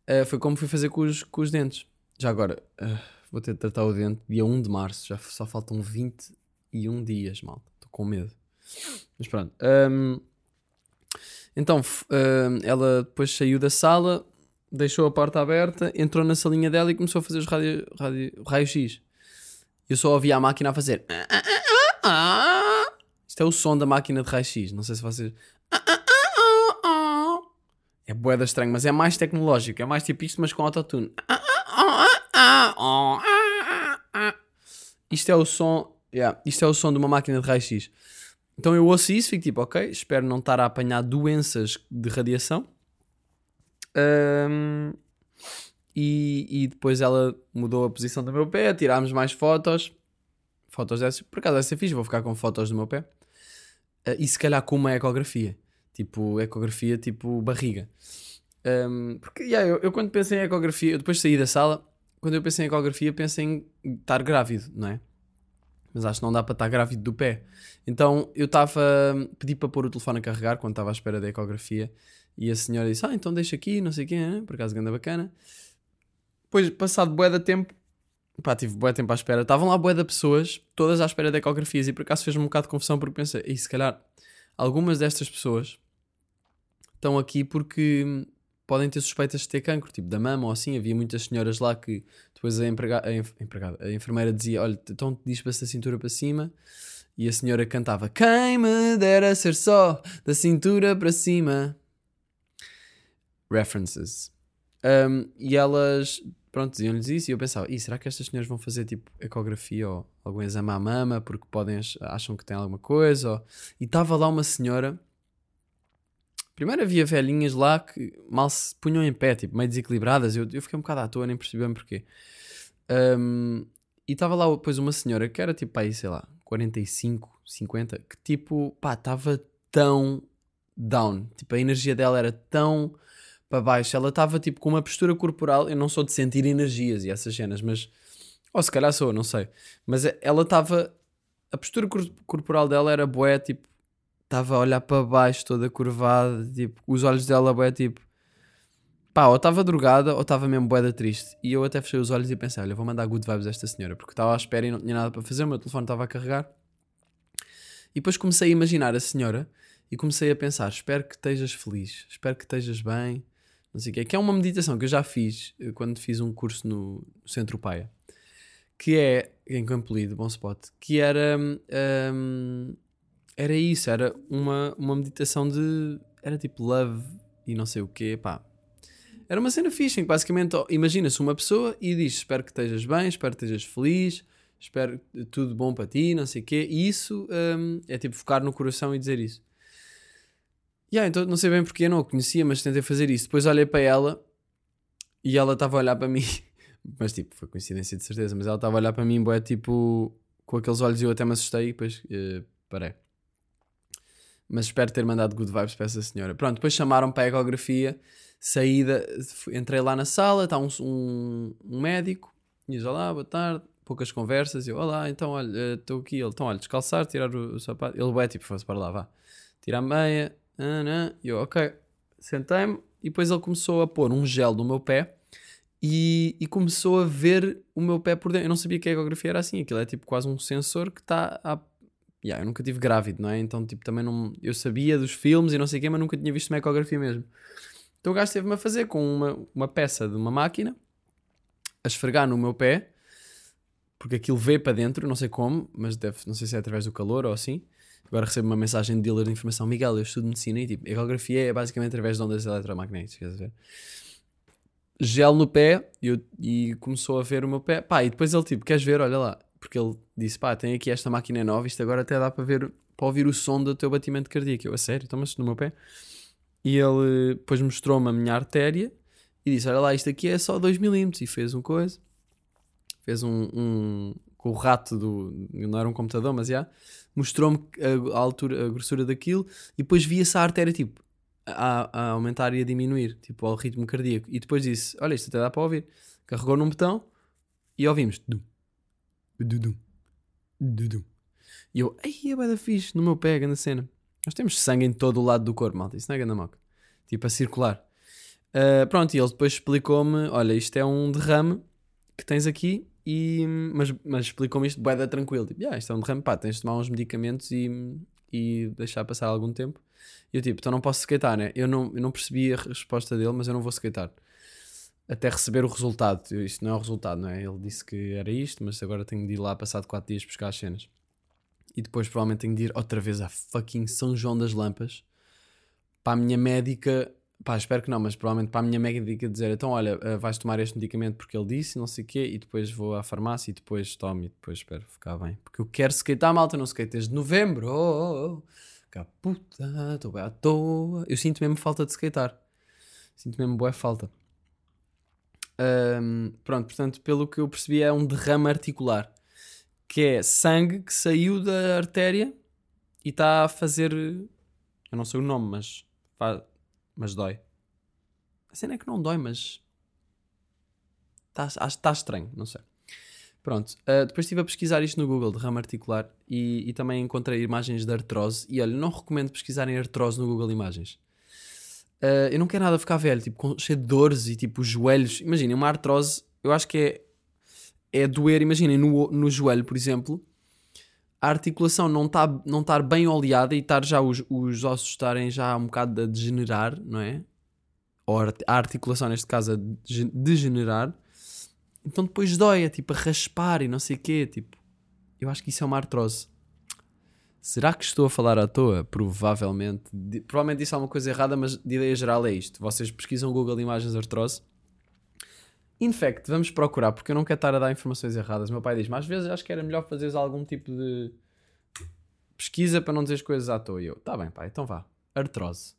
Uh, foi como fui fazer com os, com os dentes. Já agora, uh, vou ter de tratar o dente dia 1 de março, já só faltam 21 dias, mal. Estou com medo. Mas pronto. Um, então uh, ela depois saiu da sala, deixou a porta aberta, entrou na salinha dela e começou a fazer os radio, radio, raio-x. Eu só ouvia a máquina a fazer. Isto é o som da máquina de raio-x. Não sei se vocês. É boeda estranho, mas é mais tecnológico. É mais tipo isto, mas com autotune. Isto é o som. Yeah, isto é o som de uma máquina de raio-x. Então eu ouço isso e fico tipo, ok, espero não estar a apanhar doenças de radiação. Um, e, e, depois ela mudou a posição do meu pé, tirámos mais fotos. Fotos dessas, por acaso essa fiz, vou ficar com fotos do meu pé. Uh, e se calhar com uma ecografia, tipo ecografia, tipo barriga. Um, porque yeah, eu, eu, quando penso em ecografia, eu depois saí da sala, quando eu penso em ecografia, penso em estar grávido, não é? mas acho que não dá para estar grávido do pé. Então eu estava, pedi para pôr o telefone a carregar quando estava à espera da ecografia e a senhora disse: Ah, então deixa aqui, não sei quê, né? por acaso ganda bacana. Depois, passado bué de tempo, pá, tive bué tempo à espera. Estavam lá bué de pessoas, todas à espera de ecografias e por acaso fez-me um bocado de confusão porque pensei: e se calhar algumas destas pessoas estão aqui porque podem ter suspeitas de ter cancro, tipo da mama ou assim. Havia muitas senhoras lá que depois a, emprega, a, empregada, a enfermeira dizia: Olha, então diz-se da cintura para cima. E a senhora cantava: Quem me dera ser só da cintura para cima. References. Um, e elas, pronto, diziam-lhes isso. E eu pensava: será que estas senhoras vão fazer tipo ecografia ou algum exame à mama porque podem, acham que têm alguma coisa? Ou... E estava lá uma senhora Primeiro havia velhinhas lá que mal se punham em pé, tipo, meio desequilibradas. Eu, eu fiquei um bocado à toa, nem percebi bem porquê. Um, e estava lá depois uma senhora que era tipo aí, sei lá, 45, 50, que tipo, pá, estava tão down. Tipo, a energia dela era tão para baixo. Ela estava tipo com uma postura corporal. Eu não sou de sentir energias e essas cenas, mas. Ou se calhar sou, não sei. Mas ela estava. A postura corporal dela era boé, tipo, estava a olhar para baixo, toda curvada, tipo, os olhos dela, bué, tipo, pá, ou estava drogada ou estava mesmo bué triste. E eu até fechei os olhos e pensei, olha, vou mandar good vibes a esta senhora, porque estava à espera e não tinha nada para fazer, o meu telefone estava a carregar. E depois comecei a imaginar a senhora e comecei a pensar, espero que estejas feliz, espero que estejas bem, não sei o quê. Que é uma meditação que eu já fiz eh, quando fiz um curso no Centro Paia, que é, em Campo Lido, bom spot, que era... Um, era isso, era uma, uma meditação de. Era tipo love e não sei o quê, pá. Era uma cena fixe, basicamente imagina-se uma pessoa e diz: Espero que estejas bem, espero que estejas feliz, espero tudo bom para ti, não sei o quê. E isso um, é tipo focar no coração e dizer isso. Yeah, então não sei bem porque eu não a conhecia, mas tentei fazer isso. Depois olhei para ela e ela estava a olhar para mim, <laughs> mas tipo, foi coincidência de certeza, mas ela estava a olhar para mim, boé, tipo, com aqueles olhos e eu até me assustei e depois uh, parei. Mas espero ter mandado good vibes para essa senhora. Pronto, depois chamaram para a ecografia, saída, entrei lá na sala, está um, um, um médico, diz olá, boa tarde, poucas conversas, eu olá, então olha, estou aqui, ele, então olha, descalçar, tirar o, o sapato, ele é tipo, fosse para lá, vá, tira a meia, não. E eu, ok, sentei-me, e depois ele começou a pôr um gel no meu pé, e, e começou a ver o meu pé por dentro. Eu não sabia que a ecografia era assim. Aquilo é tipo quase um sensor que está a. Yeah, eu nunca tive grávido, não é? Então, tipo, também não. Eu sabia dos filmes e não sei o quê, mas nunca tinha visto uma ecografia mesmo. Então o gajo teve-me a fazer com uma, uma peça de uma máquina, a esfregar no meu pé, porque aquilo vê para dentro, não sei como, mas deve, não sei se é através do calor ou assim. Agora recebo uma mensagem de dealer de informação: Miguel, eu estudo medicina e tipo, ecografia é basicamente através de ondas eletromagnéticas, quer dizer gel no pé e, eu- e começou a ver o meu pé. Pá, e depois ele tipo, queres ver? Olha lá. Porque ele disse, pá, tem aqui esta máquina nova, isto agora até dá para ver, para ouvir o som do teu batimento cardíaco. Eu, a sério? Então, mas no meu pé? E ele depois mostrou-me a minha artéria e disse, olha lá, isto aqui é só 2 milímetros. E fez um coisa. Fez um, um- com o rato do... Não era um computador, mas já. Mostrou-me a, a altura, a grossura daquilo e depois via-se a artéria, tipo, a, a aumentar e a diminuir, tipo, ao ritmo cardíaco. E depois disse: Olha, isto até dá para ouvir. Carregou num botão e ouvimos. Dum, dudum, dudum. E eu, ei, é bué da fixe, no meu pé, grande cena. Nós temos sangue em todo o lado do corpo, malta. Isso não é. Tipo, a circular. Ah, pronto, e ele depois explicou-me: Olha, isto é um derrame que tens aqui. E, mas, mas explicou-me isto bué tranquilo. Tipo, yeah, isto é um derrame, pá, tens de tomar uns medicamentos e, e deixar passar algum tempo. E eu tipo, então não posso skatear, né? Eu não, eu não percebi a resposta dele, mas eu não vou skatear. Até receber o resultado. Isto não é o resultado, não é? Ele disse que era isto, mas agora tenho de ir lá passado 4 dias buscar as cenas. E depois provavelmente tenho de ir outra vez a fucking São João das Lampas para a minha médica. Pá, espero que não, mas provavelmente para a minha médica dizer: então olha, eh, vais tomar este medicamento porque ele disse, não sei o quê, e depois vou à farmácia e depois tomo e depois espero ficar bem. Porque eu quero skatear, malta, não skate desde novembro. Oh, oh, oh. Que puta, estou bem à toa. Eu sinto mesmo falta de skatear. Sinto mesmo boa falta. Ahm, pronto, portanto, pelo que eu percebi, é um derrame articular que é sangue que saiu da artéria e está a fazer. Eu não sei o nome, mas. Mas dói. A cena é que não dói, mas. Está, está estranho, não sei. Pronto, ah, depois estive a pesquisar isto no Google, derrame articular, e, e também encontrei imagens de artrose. E olha, não recomendo pesquisarem artrose no Google Imagens. Ah, eu não quero nada ficar velho, tipo, com, cheio de dores e tipo os joelhos. Imaginem, uma artrose, eu acho que é, é doer. Imaginem, no, no joelho, por exemplo, a articulação não estar não estar bem oleada e estar já os, os ossos estarem já um bocado a degenerar, não é? Ou a art- a articulação, neste caso, a dege- degenerar. Então depois dói, é tipo a raspar e não sei o quê. Tipo, eu acho que isso é uma artrose. Será que estou a falar à toa? Provavelmente. Di- Provavelmente disse alguma coisa errada, mas de ideia geral é isto. Vocês pesquisam Google Imagens Artrose. In fact, vamos procurar, porque eu não quero estar a dar informações erradas. Meu pai diz, mas às vezes acho que era melhor fazeres algum tipo de pesquisa para não dizer as coisas à toa. E eu, tá bem, pai, então vá. Artrose.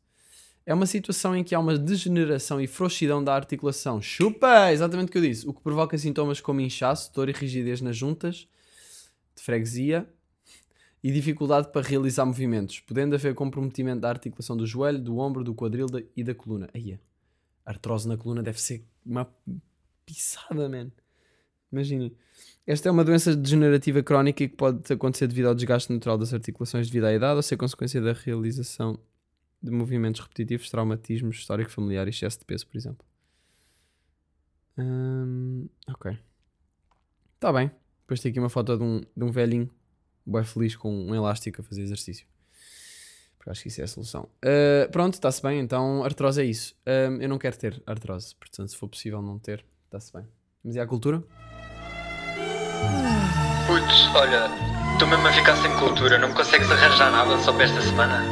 É uma situação em que há uma degeneração e frouxidão da articulação. Chupa! Exatamente o que eu disse. O que provoca sintomas como inchaço, dor e rigidez nas juntas, de freguesia e dificuldade para realizar movimentos, podendo haver comprometimento da articulação do joelho, do ombro, do quadril e da coluna. Aí, artrose na coluna deve ser uma pisada, man. Imaginem. Esta é uma doença degenerativa crónica que pode acontecer devido ao desgaste natural das articulações devido à idade ou ser consequência da realização de movimentos repetitivos, traumatismos, histórico familiar e excesso de peso, por exemplo. Hum, ok. Está bem. Depois tem aqui uma foto de um, de um velhinho bem feliz com um elástico a fazer exercício. Porque acho que isso é a solução. Uh, pronto, está-se bem. Então, artrose é isso. Um, eu não quero ter artrose. Portanto, se for possível não ter, está-se bem. Mas e a cultura?
Putz, olha, estou mesmo a ficar sem cultura, não consegues arranjar nada só para esta semana?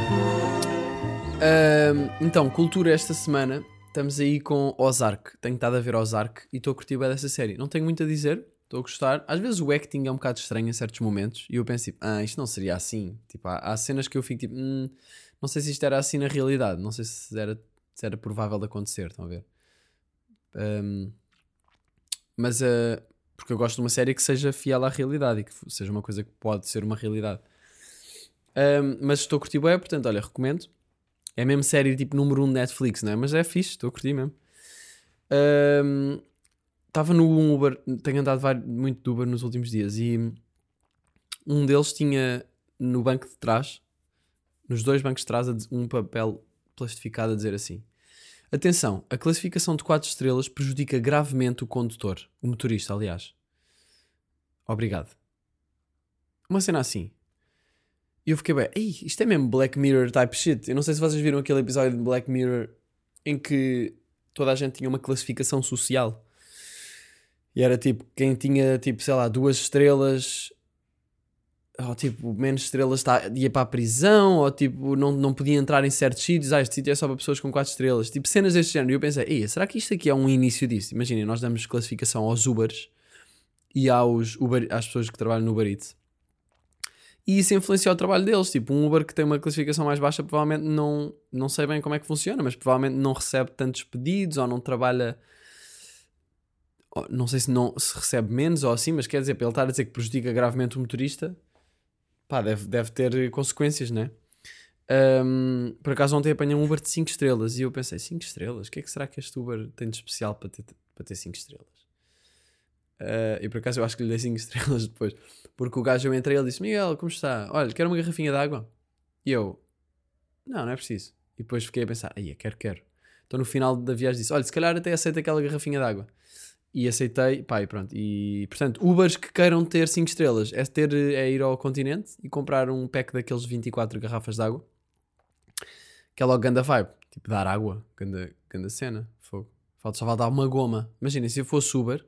Ahm, então, cultura esta semana. Estamos aí com Ozark. Tenho estado a ver Ozark e estou a curtir bem dessa série. Não tenho muito a dizer, estou a gostar. Às vezes o acting é um bocado estranho em certos momentos e eu penso, tipo, ah, isto não seria assim. Tipo, há, há cenas que eu fico tipo, "Hum, não sei se isto era assim na realidade, não sei se era, se era provável de acontecer. Estão a ver? Ahm, mas, ah, porque eu gosto de uma série que seja fiel à realidade e que seja uma coisa que pode ser uma realidade. Um, mas estou a curtir bem, portanto, olha, recomendo. É mesmo série tipo número 1 um de Netflix, não é? Mas é fixe, estou a curtir mesmo. Estava no Uber, tenho andado muito de Uber nos últimos dias e um deles tinha no banco de trás, nos dois bancos de trás, um papel plastificado a dizer assim: Atenção, a classificação de 4 estrelas prejudica gravemente o condutor, o motorista, aliás. Obrigado. Uma cena assim. E eu fiquei bem, Ei, isto é mesmo Black Mirror type shit. Eu não sei se vocês viram aquele episódio de Black Mirror em que toda a gente tinha uma classificação social. E era tipo, quem tinha tipo, sei lá, duas estrelas, ou tipo, menos estrelas tá, ia para a prisão, ou tipo, não, não podia entrar em certos sítios. Ah, este sítio é só para pessoas com quatro estrelas. Tipo, cenas deste género. E eu pensei, Ei, será que isto aqui é um início disso? Imaginem, nós damos classificação aos Ubers e aos Uber, às pessoas que trabalham no Uber Eats e isso influencia o trabalho deles. Tipo, um Uber que tem uma classificação mais baixa provavelmente não, não sei bem como é que funciona, mas provavelmente não recebe tantos pedidos ou não trabalha. Não sei se, não, se recebe menos ou assim, mas quer dizer, para ele estar a dizer que prejudica gravemente o motorista, pá, deve, deve ter consequências, né? Um, por acaso ontem apanhei um Uber de 5 estrelas e eu pensei, 5 estrelas? O que é que será que este Uber tem de especial para ter 5 para ter cinco estrelas? Uh, e por acaso eu acho que lhe dei 5 <laughs> estrelas depois. Porque o gajo eu entrei e ele disse: Miguel, como está? Olha, quero uma garrafinha de água. E eu: Não, não é preciso. E depois fiquei a pensar: Aí, quero, quero. Então no final da viagem disse: Olha, se calhar até aceito aquela garrafinha de água. E aceitei, pá, e pronto. E portanto, Ubers que queiram ter 5 estrelas é, ter, é ir ao continente e comprar um pack daqueles 24 garrafas de água. Que é logo ganda vibe. Tipo, dar água, ganda, ganda cena. Fogo. Falta só faltar uma goma. Imaginem, se eu fosse Uber,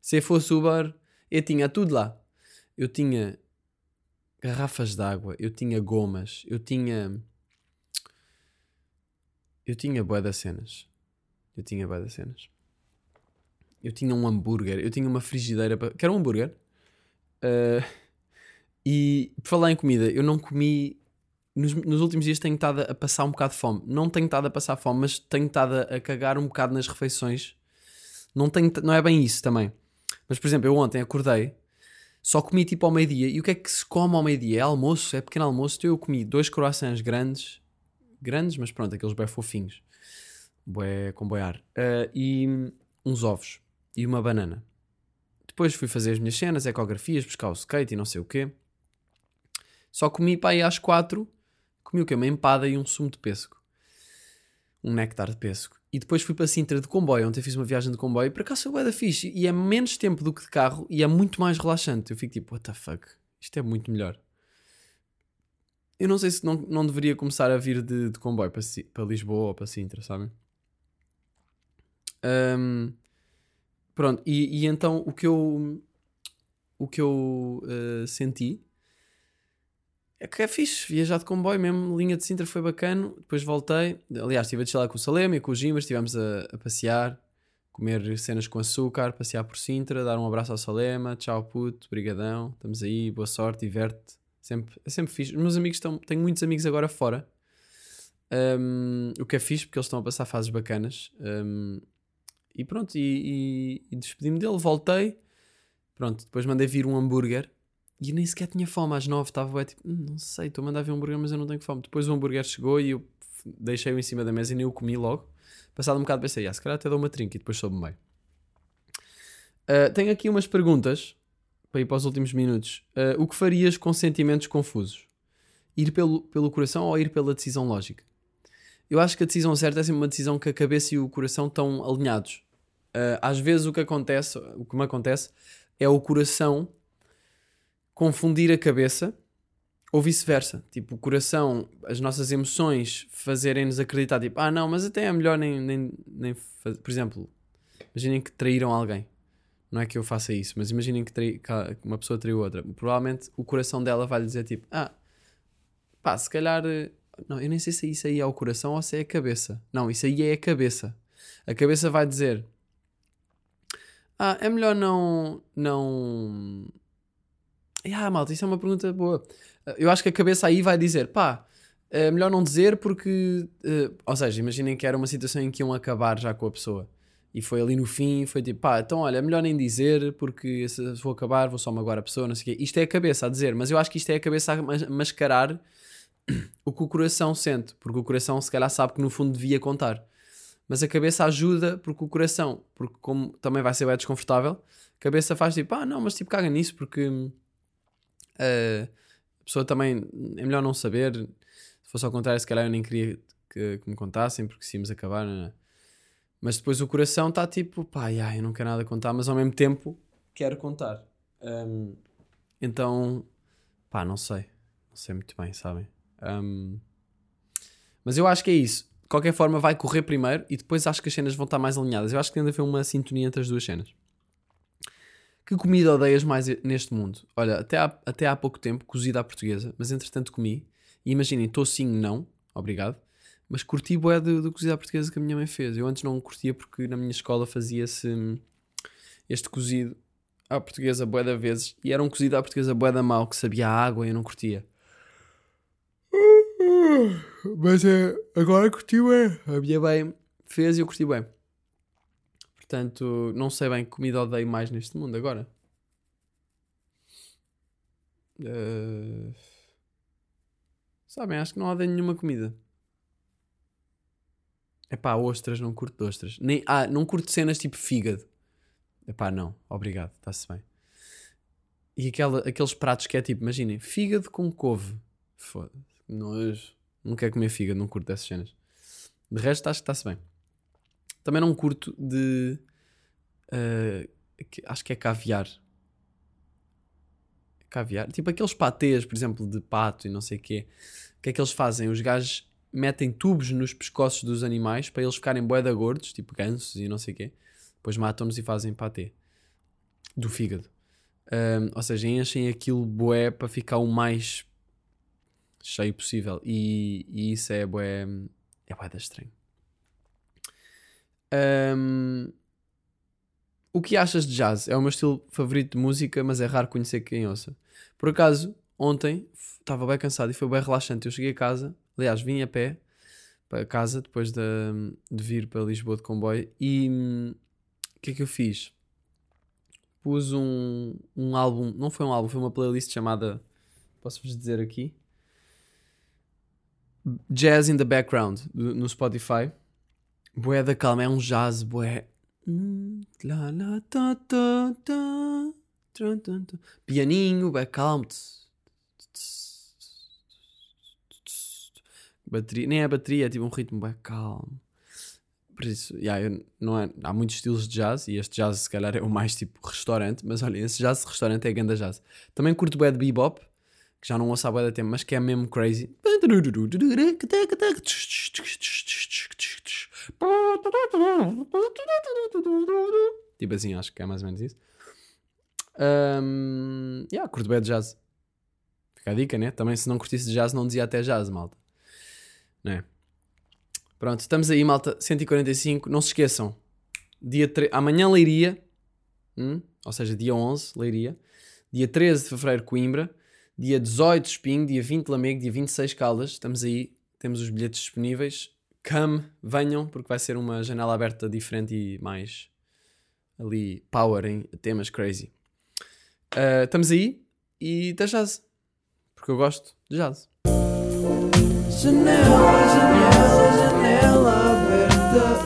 se eu fosse Uber, eu tinha tudo lá. Eu tinha garrafas de água, eu tinha gomas, eu tinha. Eu tinha bué das cenas. Eu tinha bué das cenas. Eu tinha um hambúrguer, eu tinha uma frigideira para. Quero um hambúrguer. Uh, e por falar em comida, eu não comi. Nos, nos, últimos dias tenho estado a passar um bocado de fome. Não tenho estado a passar fome, mas tenho estado a, cagar um bocado nas refeições. Não, tenho, não é bem isso também. Mas, por exemplo, eu ontem acordei, só comi tipo ao meio-dia. E o que é que se come ao meio-dia? É almoço, é pequeno almoço. Então eu comi dois croissants grandes, grandes, mas pronto, aqueles bem fofinhos, bué, com boiar, uh, eh, e uns ovos e uma banana. Depois fui fazer as minhas cenas, ecografias, buscar o skate e não sei o quê. Só comi para aí às quatro, comi o quê? Uma empada e um sumo de pêssego. Um néctar de pêssego. E depois fui para Sintra de comboio. Ontem fiz uma viagem de comboio. Por acaso foi da fixe. E é menos tempo do que de carro e é muito mais relaxante. Eu fico tipo, what the fuck? Isto é muito melhor. Eu não sei se não, não deveria começar a vir de, de comboio para, para Lisboa ou para Sintra, sabem? Um, pronto, e, e, então o que eu, o que eu uh, senti é que é fixe, viajar de comboio mesmo, linha de Sintra foi bacana, depois voltei, aliás estive a descer lá com o Salema e com o Gimas, estivemos a, a, passear, comer cenas com açúcar, passear por Sintra, dar um abraço ao Salema, tchau puto, brigadão, estamos aí, boa sorte, diverte sempre, é sempre fixe. Os meus amigos estão, tenho muitos amigos agora fora, um, o que é fixe porque eles estão a passar fases bacanas, um, e pronto, e, e, e despedi-me dele, voltei, pronto, depois mandei vir um hambúrguer, e nem sequer tinha fome às nove, estava tipo, hum, não sei, estou a mandar ver um hambúrguer, mas eu não tenho fome. Depois o hambúrguer chegou e eu deixei-o em cima da mesa e nem o comi logo. Passado um bocado pensei, ah, se calhar até dou uma trinca e depois soube bem. Uh, tenho aqui umas perguntas para ir para os últimos minutos. Uh, o que farias com sentimentos confusos? Ir pelo, pelo coração ou ir pela decisão lógica? Eu acho que a decisão certa é sempre uma decisão que a cabeça e o coração estão alinhados. Uh, às vezes o que acontece, o que me acontece, é o coração confundir a cabeça ou vice-versa. Tipo, o coração, as nossas emoções fazerem-nos acreditar, tipo, ah, não, mas até é melhor nem, nem, nem. Por exemplo, imaginem que traíram alguém. Não é que eu faça isso, mas imaginem que, trai, que uma pessoa traiu outra. Provavelmente o coração dela vai lhe dizer, tipo, ah, pá, se calhar. Não, eu nem sei se isso aí é o coração ou se é a cabeça. Não, isso aí é a cabeça. A cabeça vai dizer, ah, é melhor não. não ah, malta, isso é uma pergunta boa. Eu acho que a cabeça aí vai dizer, pá, é melhor não dizer porque. Uh, ou seja, imaginem que era uma situação em que iam acabar já com a pessoa. E foi ali no fim, foi tipo, pá, então olha, é melhor nem dizer, porque se vou acabar, vou só magoar a pessoa, não sei o quê. Isto é a cabeça a dizer, mas eu acho que isto é a cabeça a mas- mascarar o que o coração sente, porque o coração se calhar sabe que no fundo devia contar. Mas a cabeça ajuda porque o coração, porque como também vai ser bem desconfortável, a cabeça faz tipo, ah, não, mas tipo, caga nisso, porque eh, a pessoa também é melhor não saber. Se fosse ao contrário, se calhar eu nem queria que, que me contassem, porque se íamos acabar, não é? Mas depois o coração está tipo, pá, ai, eu não quero nada contar, mas ao mesmo tempo quero contar. Hum, então, pá, não sei. Não sei muito bem, sabem? Hum, mas eu acho que é isso. De qualquer forma, vai correr primeiro e depois acho que as cenas vão estar mais alinhadas. Eu acho que tem de haver uma sintonia entre as duas cenas. Que comida odeias mais neste mundo? Olha, até há, até há pouco tempo, cozida à portuguesa, mas entretanto comi. E imaginem, tocinho não, obrigado. Mas curti bué do, do cozido à portuguesa que a minha mãe fez. Eu antes não curtia porque na minha escola fazia-se hum, este cozido à portuguesa bué da vezes. E era um cozido à portuguesa bué da mal, que sabia a água e eu não curtia. Mas é, agora curti bem. A minha mãe fez e eu curti bem. Portanto, não sei bem que comida odeio mais neste mundo agora. Eh, Sabem, acho que não odeio nenhuma comida. Epá, ostras, não curto ostras. Nem, ah, não curto cenas tipo fígado. Epá, não, obrigado, está-se bem. E aquela, aqueles pratos que é tipo, imaginem, fígado com couve. Foda-se, nojo. Não quero comer fígado, não curto dessas cenas. De resto, acho que está-se bem. Também não curto de. que- acho que é caviar. Caviar. Tipo aqueles patês, por exemplo, de pato e não sei o quê. O que é que eles fazem? Os gajos metem tubos nos pescoços dos animais para eles ficarem boeda gordos, tipo gansos e não sei o quê. Depois matam-nos e fazem patê. Do fígado. Ahm, ou seja, enchem aquilo bué para ficar o mais cheio possível. E, e isso é bué... É bué da estranho. Ahm, o que achas de jazz? É o meu estilo favorito de música, mas é raro conhecer quem ouça. Por acaso, ontem estava bem cansado e foi bem relaxante. Eu cheguei a casa, aliás, vim a pé para casa depois de, de vir para Lisboa de comboio e hum, o que é que eu fiz? Pus um, um álbum, não foi um álbum, foi uma playlist chamada, posso-vos dizer aqui, Jazz in the Background no Spotify. Bué da calma, é um jazz, bué. Pianinho, bué calmo. Bateria, nem é bateria, é tipo um ritmo bué calmo. Por isso, yeah, eu- não é, há muitos estilos de jazz e este jazz se calhar é o mais tipo restaurante, mas olha, esse jazz restaurante é ganda jazz. Também curto bué de bebop, que já não ouço há bué tempo, mas que é mesmo crazy. Tipo assim, acho que é mais ou menos isso. Um, yeah, curto bem de jazz. Fica a dica, né? Também se não curtisse de jazz, não dizia até jazz, malta. Né? Pronto, estamos aí, malta. 145. Não se esqueçam. Dia tre... Amanhã, Leiria. Hum? Ou seja, dia 11, Leiria. Dia 13 de Fevereiro, Coimbra dia 18 Espinho, dia 20 Lamego, dia 26 Caldas. Estamos aí, temos os bilhetes disponíveis. Come, venham, porque vai ser uma janela aberta diferente e mais ali power em temas crazy. Uh, estamos aí e até jazz, porque eu gosto de jazz. Janela, janela, janela aberta.